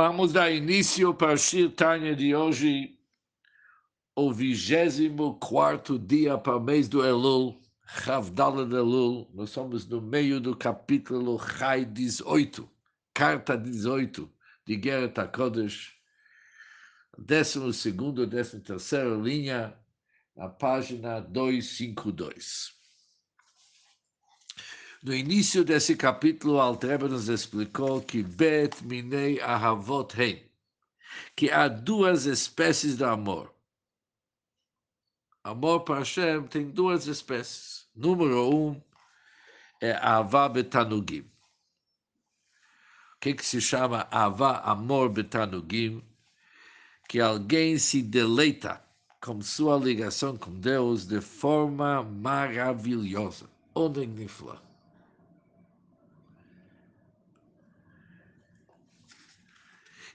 Vamos dar início para o Shir Tanya de hoje, o 24 dia para o mês do Elul, Havdalah de Elul. Nós somos no meio do capítulo Chai 18, carta 18 de Geret HaKodesh, 12 e 13 linha, na página 252. No início desse capítulo, Altreba nos explicou que Bet Minei Ahavot Hein, que há duas espécies de amor. Amor para Hashem tem duas espécies. Número um é Avá Betanugim. O que, que se chama Avá, amor Betanugim? Que alguém se deleita com sua ligação com Deus de forma maravilhosa. Onde nifla.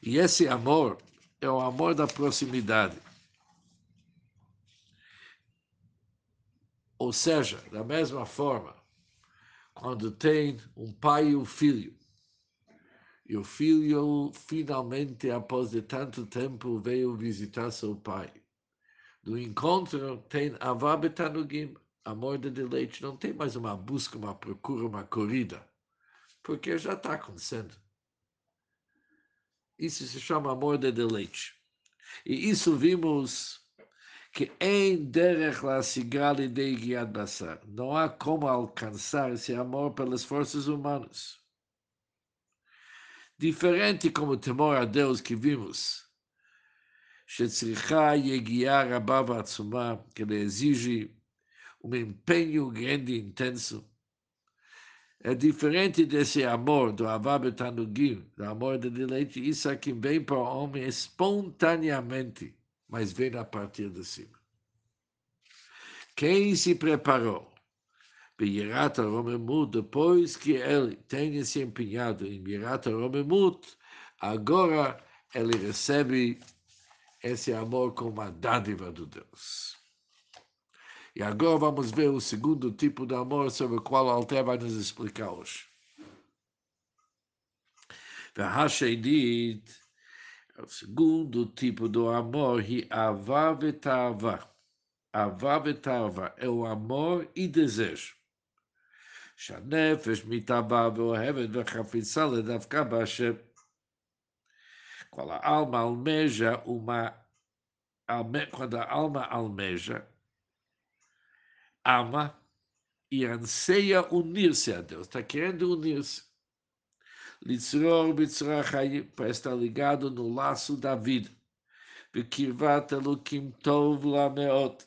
E esse amor é o amor da proximidade. Ou seja, da mesma forma, quando tem um pai e um filho, e o filho finalmente, após de tanto tempo, veio visitar seu pai. No encontro tem avabetanugim, amor de deleite. Não tem mais uma busca, uma procura, uma corrida, porque já está acontecendo. Isso se chama amor de deleite. E isso vimos que em derech la sigali de guiad basar. Não há como alcançar esse amor pelas forças humanas. Diferente como o temor a Deus que vimos, שצריכה יגיעה רבה ועצומה, que exige um empenho grande e intenso, é diferente desse amor do Avá Betanugim, do amor de deleite, isso aqui vem para o homem espontaneamente, mas vem a partir de cima. Quem se preparou? Beirata Romemut, depois que ele tenha se empenhado em Beirata Romemut, agora ele recebe esse amor como uma dádiva do Deus. E agora vamos ver o segundo tipo de amor sobre o qual o Alter vai nos explicar hoje. והשנית, o segundo tipo do amor é avá vetava. Avá vetava é o amor e desejo. שהנפש מתאווה ואוהבת וחפיצה לדווקא בהשם. Quando a alma almeja uma... Quando a alma almeja ama e anseia unir-se a Deus, está querendo unir-se. Litzror para estar ligado no laço da vida. Tov lameot.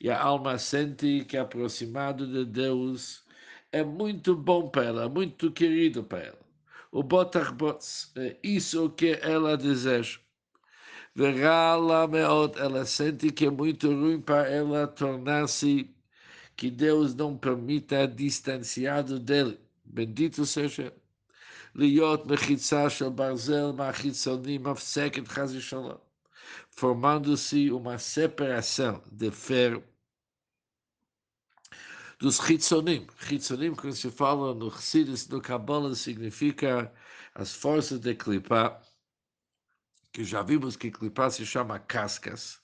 E a alma sente que aproximado de Deus é muito bom para ela, muito querido para ela. O botach bots, é isso que ela deseja. Verá meot, ela sente que é muito ruim para ela tornar-se que Deus não permita distanciado dele. Bendito seja. להיות מחיצה של ברזל מהחיצונים מפסקת חס ושלום, formando-se uma separação de ferro dos chitzonim. Chitzonim, quando se fala no Chassidus, no Kabbalah, significa as forças de clipar, que já vimos que clipar se chama cascas,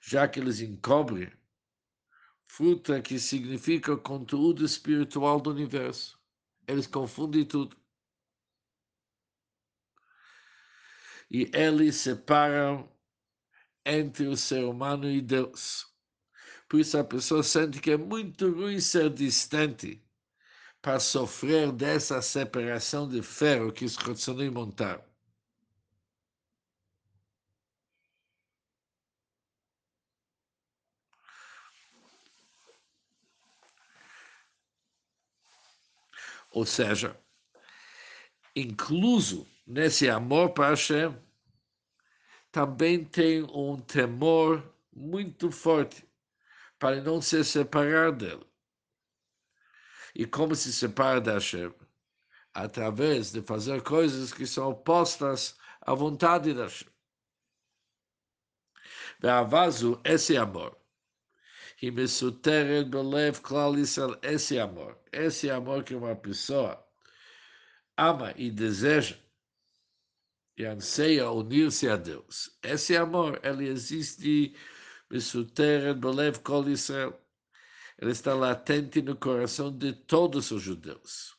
já que eles encobrem fruta que significa o conteúdo espiritual do universo. Eles confundem tudo. E eles separam entre o ser humano e Deus. Por isso a pessoa sente que é muito ruim ser distante para sofrer dessa separação de ferro que os Rotzonim montaram. Ou seja, incluso nesse amor para Hashem, também tem um temor muito forte para não se separar dele. E como se separa da Hashem? Através de fazer coisas que são opostas à vontade da Hashem. Ve'avazu, esse amor. E mesuteret belev klal Israel, esse amor. Esse amor que uma pessoa ama e deseja e anseia unir-se a Deus. Esse amor, ele existe Mesuteret Belev Kol Israel. Ele está latente no coração de todos os judeus.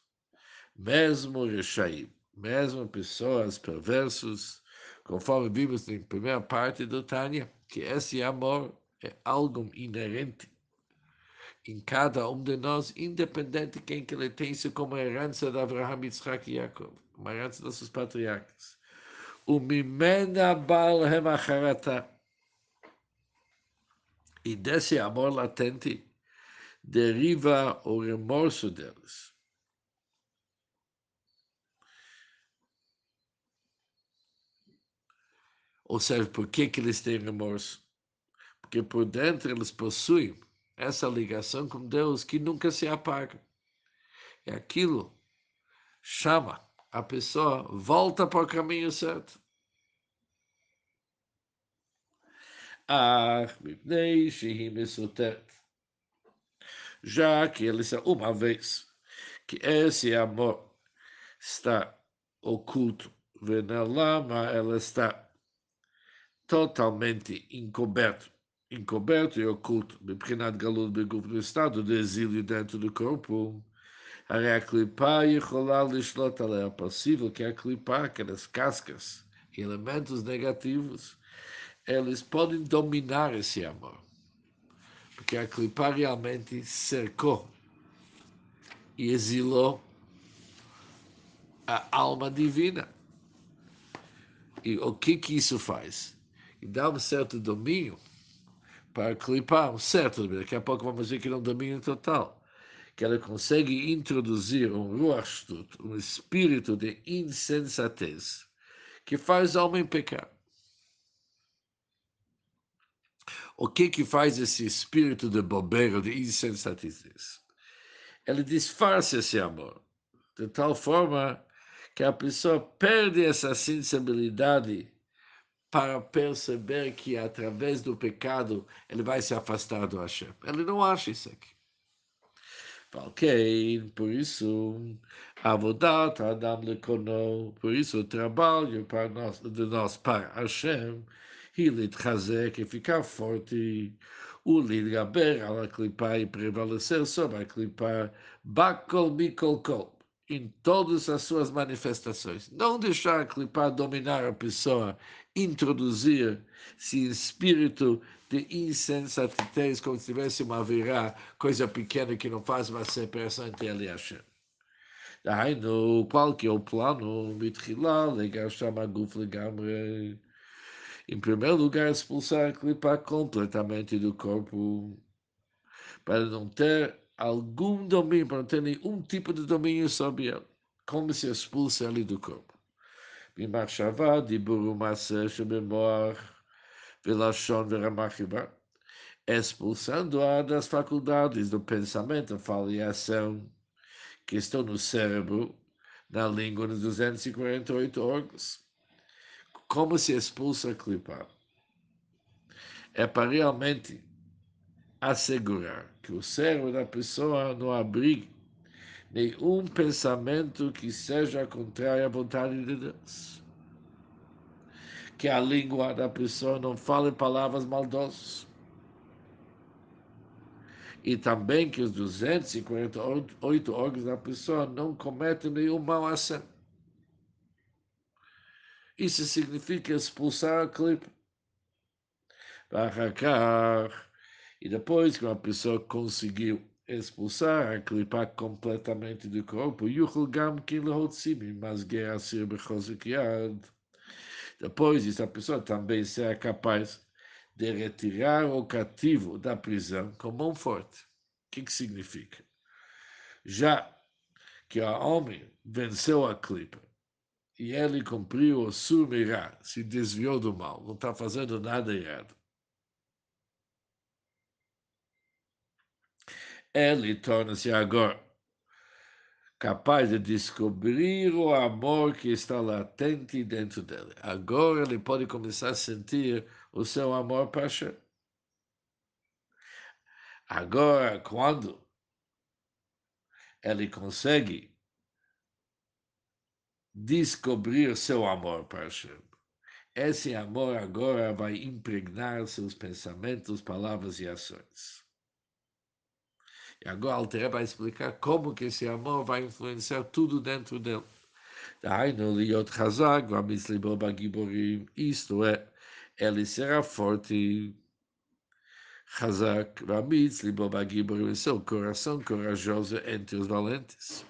Mesmo Rechaim, mesmo pessoas perversos, conforme vimos na primeira parte do Tânia, que esse amor é algo inerente em cada um de nós, independente de quem que ele tem isso como herança de Abraham, Yitzhak e Jacob, uma herança dos seus patriarcas. O Mimena Baal Hemacharata. E desse amor latente deriva o remorso deles. Ou seja, por que, que eles têm remorso? Porque por dentro eles possuem essa ligação com Deus que nunca se apaga. E aquilo chama a pessoa, volta para o caminho certo. Ah, já que ele uma vez que esse amor está oculto, lama ela está totalmente encoberto, encoberto e oculto, מבחינת גלות בגוף no estado de exílio dentro do corpo, הרי הקליפה יכולה לשלוט עליה, possível que a clipa, aquelas cascas, elementos negativos, eles podem dominar esse amor. Porque a clipa realmente cercou e exilou a alma divina. E o que que isso faz? E dá um certo domínio para clipar, um certo. Daqui a pouco vamos ver que não é domínio total. Que ela consegue introduzir um ruach um espírito de insensatez, que faz o homem pecar. O que que faz esse espírito de bobeira, de insensatez? Ele disfarça esse amor, de tal forma que a pessoa perde essa sensibilidade para perceber que através do pecado ele vai se afastar do Hashem. Ele não acha isso aqui. Ok, por isso, Avodat Adam Lekono, por isso o trabalho para nós, de nós para Hashem, ele que ficar forte, o Lidgaber, a clipar e prevalecer sobre a clipar, Bakol Mikol Kol em todas as suas manifestações. Não deixar a clipar dominar a pessoa, introduzir esse espírito de insensatez, como se tivesse uma virá, coisa pequena que não faz uma separação entre ele e Hashem. דהיינו, qual que é o plano? מתחילה לגרשם הגוף לגמרי. Em primeiro lugar, expulsar a clipa completamente do corpo, para não ter algum domínio, para não ter nenhum tipo de domínio sobre ele. Como se expulsa ele do corpo. ממחשבה, דיבור ומעשה שבמוח ולשון ורמה חיבה, expulsando-a das faculdades do pensamento, fala e ação, que estão no cérebro, na língua dos 248 órgãos. Como se expulsa a clipa? É para realmente assegurar que o cérebro da pessoa não abrigue nenhum pensamento que seja contrário à vontade de Deus. Que a língua da pessoa não fale palavras maldosas. E também que os 248 órgãos da pessoa não cometem nenhum mau ação. Isso significa expulsar a clipe. E depois que uma pessoa conseguiu expulsar a clipa completamente do corpo, Gam Depois, essa pessoa também será capaz de retirar o cativo da prisão com mão forte. O que, que significa? Já que o homem venceu a clipa e ele cumpriu o surmirá, se desviou do mal, não está fazendo nada errado. Ele torna-se agora capaz de descobrir o amor que está latente dentro dele. Agora ele pode começar a sentir o seu amor para. Agora, quando ele consegue descobrir seu amor para Hashem. Esse amor agora vai impregnar seus pensamentos, palavras e ações. E agora Alter vai explicar como que esse amor vai influenciar tudo dentro dele. דהיינו להיות חזק ואמיץ ליבו בגיבורים, isto é, ele será forte, חזק ואמיץ ליבו בגיבורים, seu coração corajoso entre os valentes.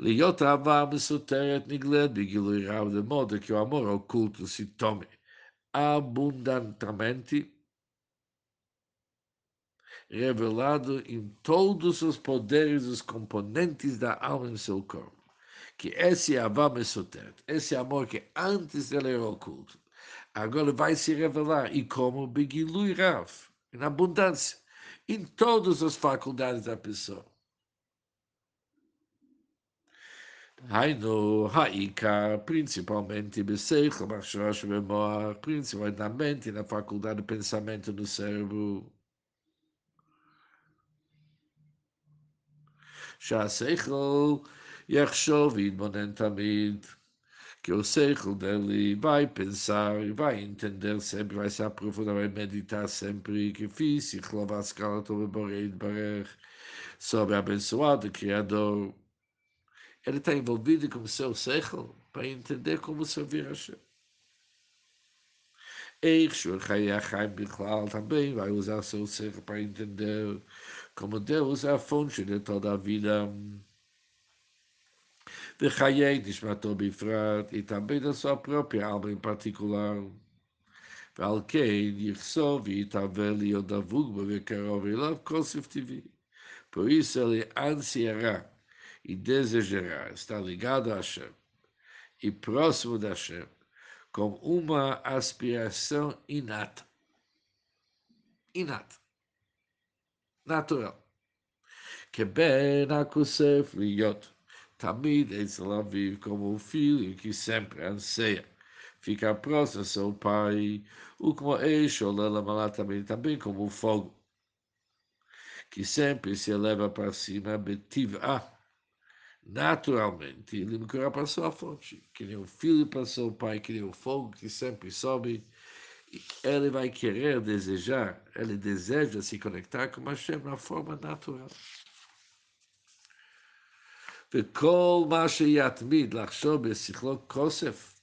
להיות אהבה מסותרת נגלית בגילוי רב, de modo que o amor oculto se tome abundantemente revelado em todos os poderes os componentes da alma em seu corpo. Que esse Avá Mesoteret, esse amor que antes ele era oculto, agora vai se revelar. E como Begilui Rav, em abundância, em todas as faculdades da pessoa. Haino, Haika, principalmente Beseichel, Machrosh, Memoar, principalmente na faculdade de pensamento do cérebro. שהשכל יחשוב ויתבונן תמיד, que o seichel dele vai pensar e vai entender sempre, vai se aprofundar, vai meditar sempre que fiz, e louvar a escala toda Borei Barer, sobre abençoado Criador. Ele está envolvido com o seu seichel para entender como servir a Hashem. Eichshur Chayachaim Bichlal também vai usar seu seichel para entender como Deus é a fonte de toda a vida. Vechayei Nishmato Bifrat, e também da sua própria alma em particular. ועל כן יחשוב ויתהווה להיות דבוק בו וקרוב אליו כל ספטיבי. Por isso ele ansiará e desejará estar ligado a Hashem e próximo de Hashem com uma aspiração inata. Inata natural. Que bem akusef liot. Tamid Etzelav vive como um filho que sempre anseia. Ficar próximo ao seu pai, o como Olalamala também, também como o fogo, que sempre se eleva para cima, betivá, naturalmente, ele me para a fonte, que nem o filho para seu pai, que nem o fogo que sempre sobe ele vai querer, desejar, ele deseja se conectar com Hashem na forma natural. וכל מה שיתמיד לחשוב בשכלו כוסף,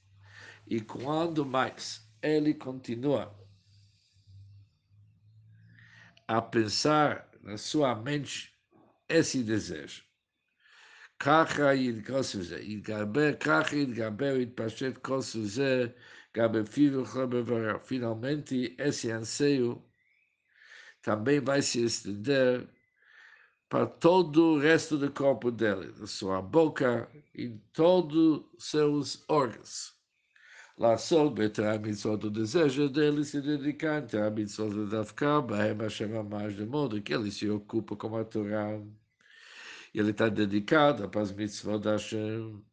e quando mais ele continua a pensar na sua mente esse desejo, ככה יתגוסף זה, יתגבר, ככה יתגבר ויתפשט כוסף זה Finalmente, esse anseio também vai se estender para todo o resto do corpo dele, da sua boca e todos seus órgãos. Lá só betra mitzvot o desejo dele se dedicar a mitzvot de Dafka, Bahem Hashem mais de modo que ele se ocupa com a Torá. Ele está dedicado para as mitzvot da Hashem.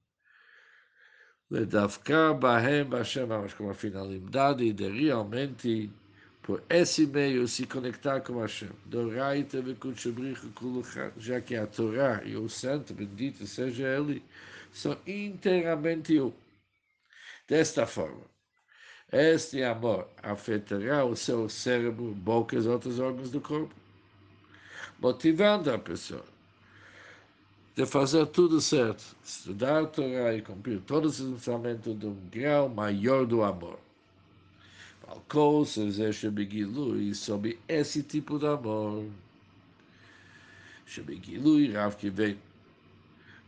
Ledavka Bahem Bashem Amash, com a finalidade de realmente, por esse meio, se conectar com Hashem. Doraita Vekutshabrichu Kuluchan, já que a Torá e o Santo, bendito seja Ele, são inteiramente um. Desta forma, este amor afetará o seu cérebro, boca e outros órgãos do corpo, motivando a pessoa de fazer tudo certo, estudar a Torá e cumprir todos os ensinamentos de um grau maior do amor. Falcou, e sob esse tipo de amor, Shebegilui Rav que vem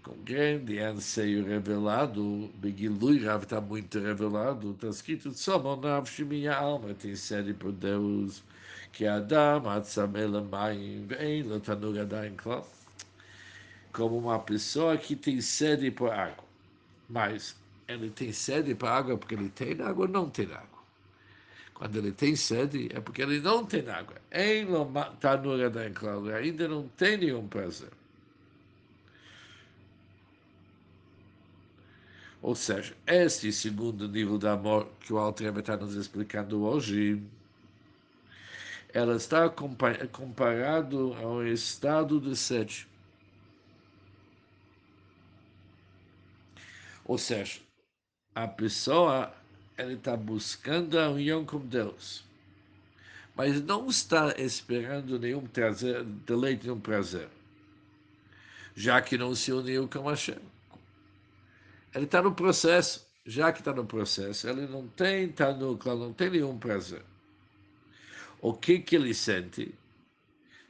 com grande anseio revelado, Begilui Rav está muito revelado, está escrito, Somonav minha alma tem sede por Deus, que Adam, Atzamela, Maim, vem, Lotanur Adain Klal como uma pessoa que tem sede por água. Mas ele tem sede por água porque ele tem água ou não tem água. Quando ele tem sede, é porque ele não tem água. Ainda não tem nenhum prazer. Ou seja, este segundo nível de amor que o Alter está nos explicando hoje, ela está comparado ao estado de sede. Ou seja, a pessoa ele está buscando a união com Deus, mas não está esperando nenhum prazer, deleite, nenhum prazer, já que não se uniu com Hashem. Ele está no processo, já que está no processo, ele não tem tanuca, não tem nenhum prazer. O que, que ele sente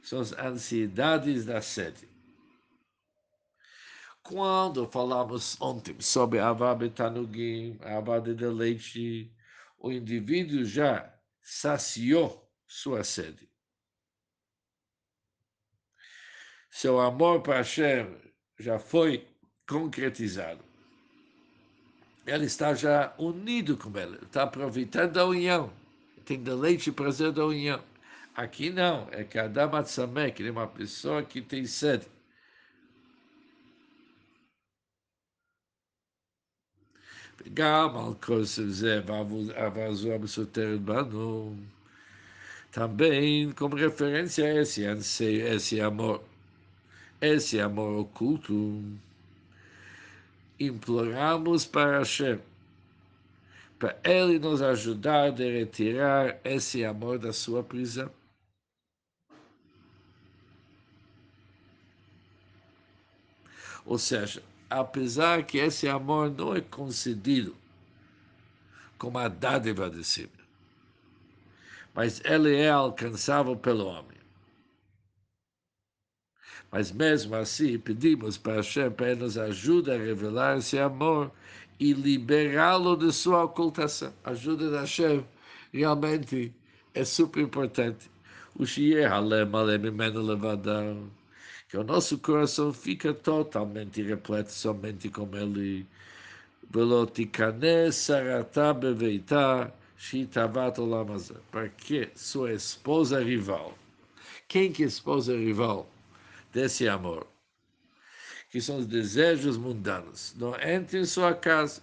são as ansiedades da sede. Quando falamos ontem sobre Avá a Avá de deleite, o indivíduo já saciou sua sede. Seu amor para Hashem já foi concretizado. Ele está já unido com ele, está aproveitando a união, tem deleite e prazer da união. Aqui não, é que Adam Atzamek, é uma pessoa que tem sede. גם על כוסף זה ועבזו המסותרת בנו, também como referência a esse anseio, esse amor, esse amor oculto, imploramos para Hashem, para Ele nos ajudar a retirar esse amor da sua prisão. Ou seja, apesar que esse amor não é concedido como a dádiva de cima, mas ele é alcançável pelo homem. Mas mesmo assim, pedimos para Hashem para nos ajude a revelar esse amor e liberá-lo de sua ocultação. A ajuda de Hashem realmente é super importante. O Shier Halem Alem Imenu que o nosso coração fica totalmente repleto somente com Ele. Para que sua esposa rival, quem que é esposa rival desse amor? Que são os desejos mundanos. Não entre em sua casa.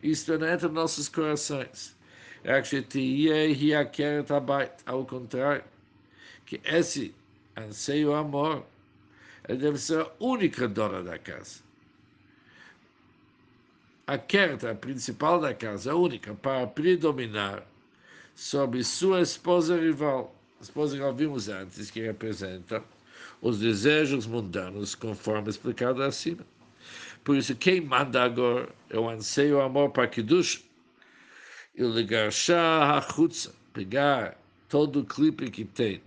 Isto não entra em nossos corações. Ao contrário, que esse anseio amor deve ser a única dona da casa. A Kerta, a principal da casa, a única, para predominar sobre sua esposa rival. A esposa rival vimos antes, que representa os desejos mundanos, conforme explicado acima. Por isso, quem manda agora é o anseio o amor para Kiddush e o ligar pegar todo o clipe que tem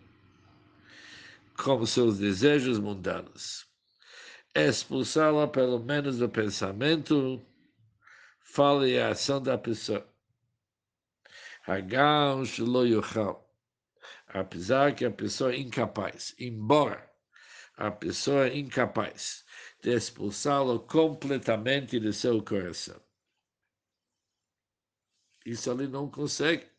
como seus desejos mundanos. Expulsá-la pelo menos do pensamento, fala e a ação da pessoa. Hagam shelo. Apesar que a pessoa é incapaz, embora a pessoa é incapaz de expulsá-lo completamente de seu coração. Isso ele não consegue.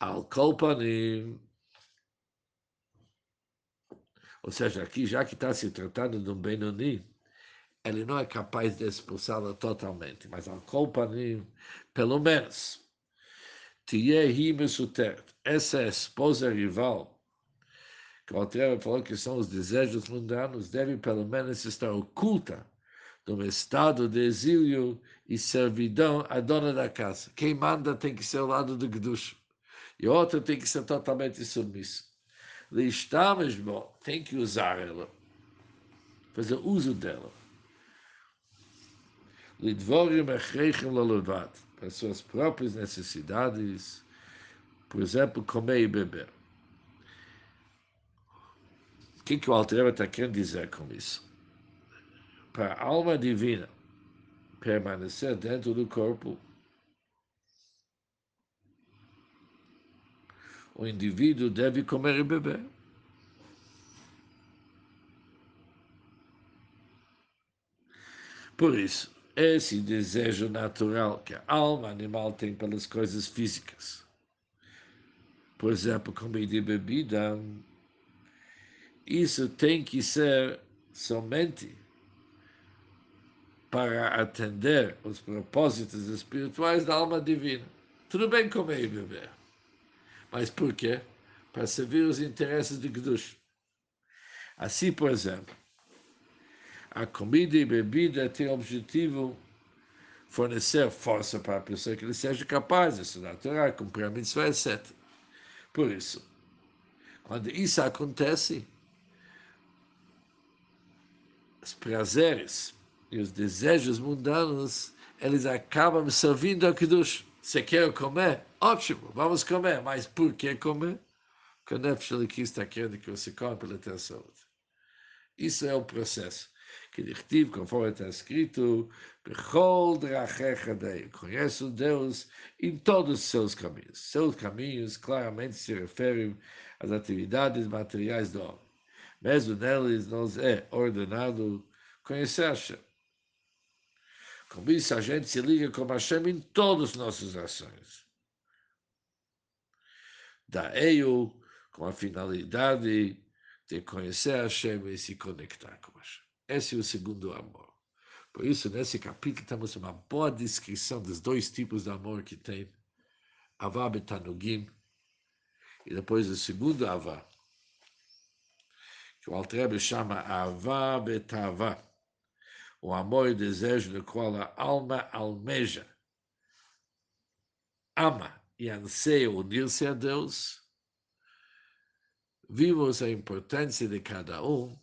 Al Kolpanim. Ou seja, aqui, já que está se tratando de um Benoni, ele não é capaz de expulsá-la totalmente, mas Al Kolpanim, pelo menos, Tiehi Mesutert, essa esposa rival, que o Altreva falou que são os desejos mundanos, deve pelo menos estar oculta num estado de exílio e servidão à dona da casa. Quem manda tem que ser o lado do Gdush e outra tem que ser totalmente submisso. Listamos, bom, tem que usar ela, fazer uso dela. Lidvorim echreichem lelevat, para suas próprias necessidades, por exemplo, comer e beber. O que, que o Altereba está querendo dizer com isso? Para a alma divina permanecer dentro do corpo, o indivíduo deve comer e beber. Por isso, esse desejo natural que a alma animal tem pelas coisas físicas, por exemplo, comida e bebida, isso tem que ser somente para atender os propósitos espirituais da alma divina. Tudo bem comer e beber. Mas por quê? Para servir os interesses de Gdush. Assim, por exemplo, a comida e bebida tem o objetivo fornecer força para a pessoa que ele seja capaz de estudar a Torá, cumprir a mitzvah, etc. Por isso, quando isso acontece, os prazeres e os desejos mundanos, eles acabam servindo ao Kiddush. Você quer comer? Ótimo, vamos comer. Mas por que comer? Porque o Nefesh querendo que você come pela tua saúde. Isso é o processo. Que Dichtiv, conforme está escrito, Bechol drachecha dei. Conhece o Deus em todos os seus caminhos. Seus caminhos claramente se referem às atividades materiais do homem. Mesmo neles nos é ordenado conhecer Hashem. Com isso, a gente se liga com Hashem em todas as nossas ações. Daí, com a finalidade de conhecer Hashem e se conectar com Hashem. Esse é o segundo amor. Por isso, nesse capítulo, temos uma boa descrição dos dois tipos de amor que tem. Avá betanugim e depois o segundo Avá, que o Altrebe chama Avá betavá o amor e desejo no qual a alma almeja, ama e anseia unir-se a Deus, vimos a importância de cada um,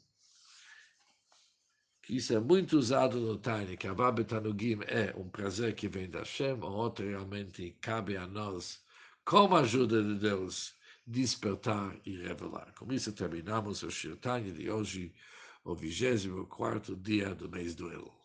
isso é muito usado no Tani, que a Vabetanugim é um prazer que vem da Hashem, o outro realmente cabe a nós, com a ajuda de Deus, despertar e revelar. Com isso terminamos o Shirtani de hoje, o 24 dia do mês do El.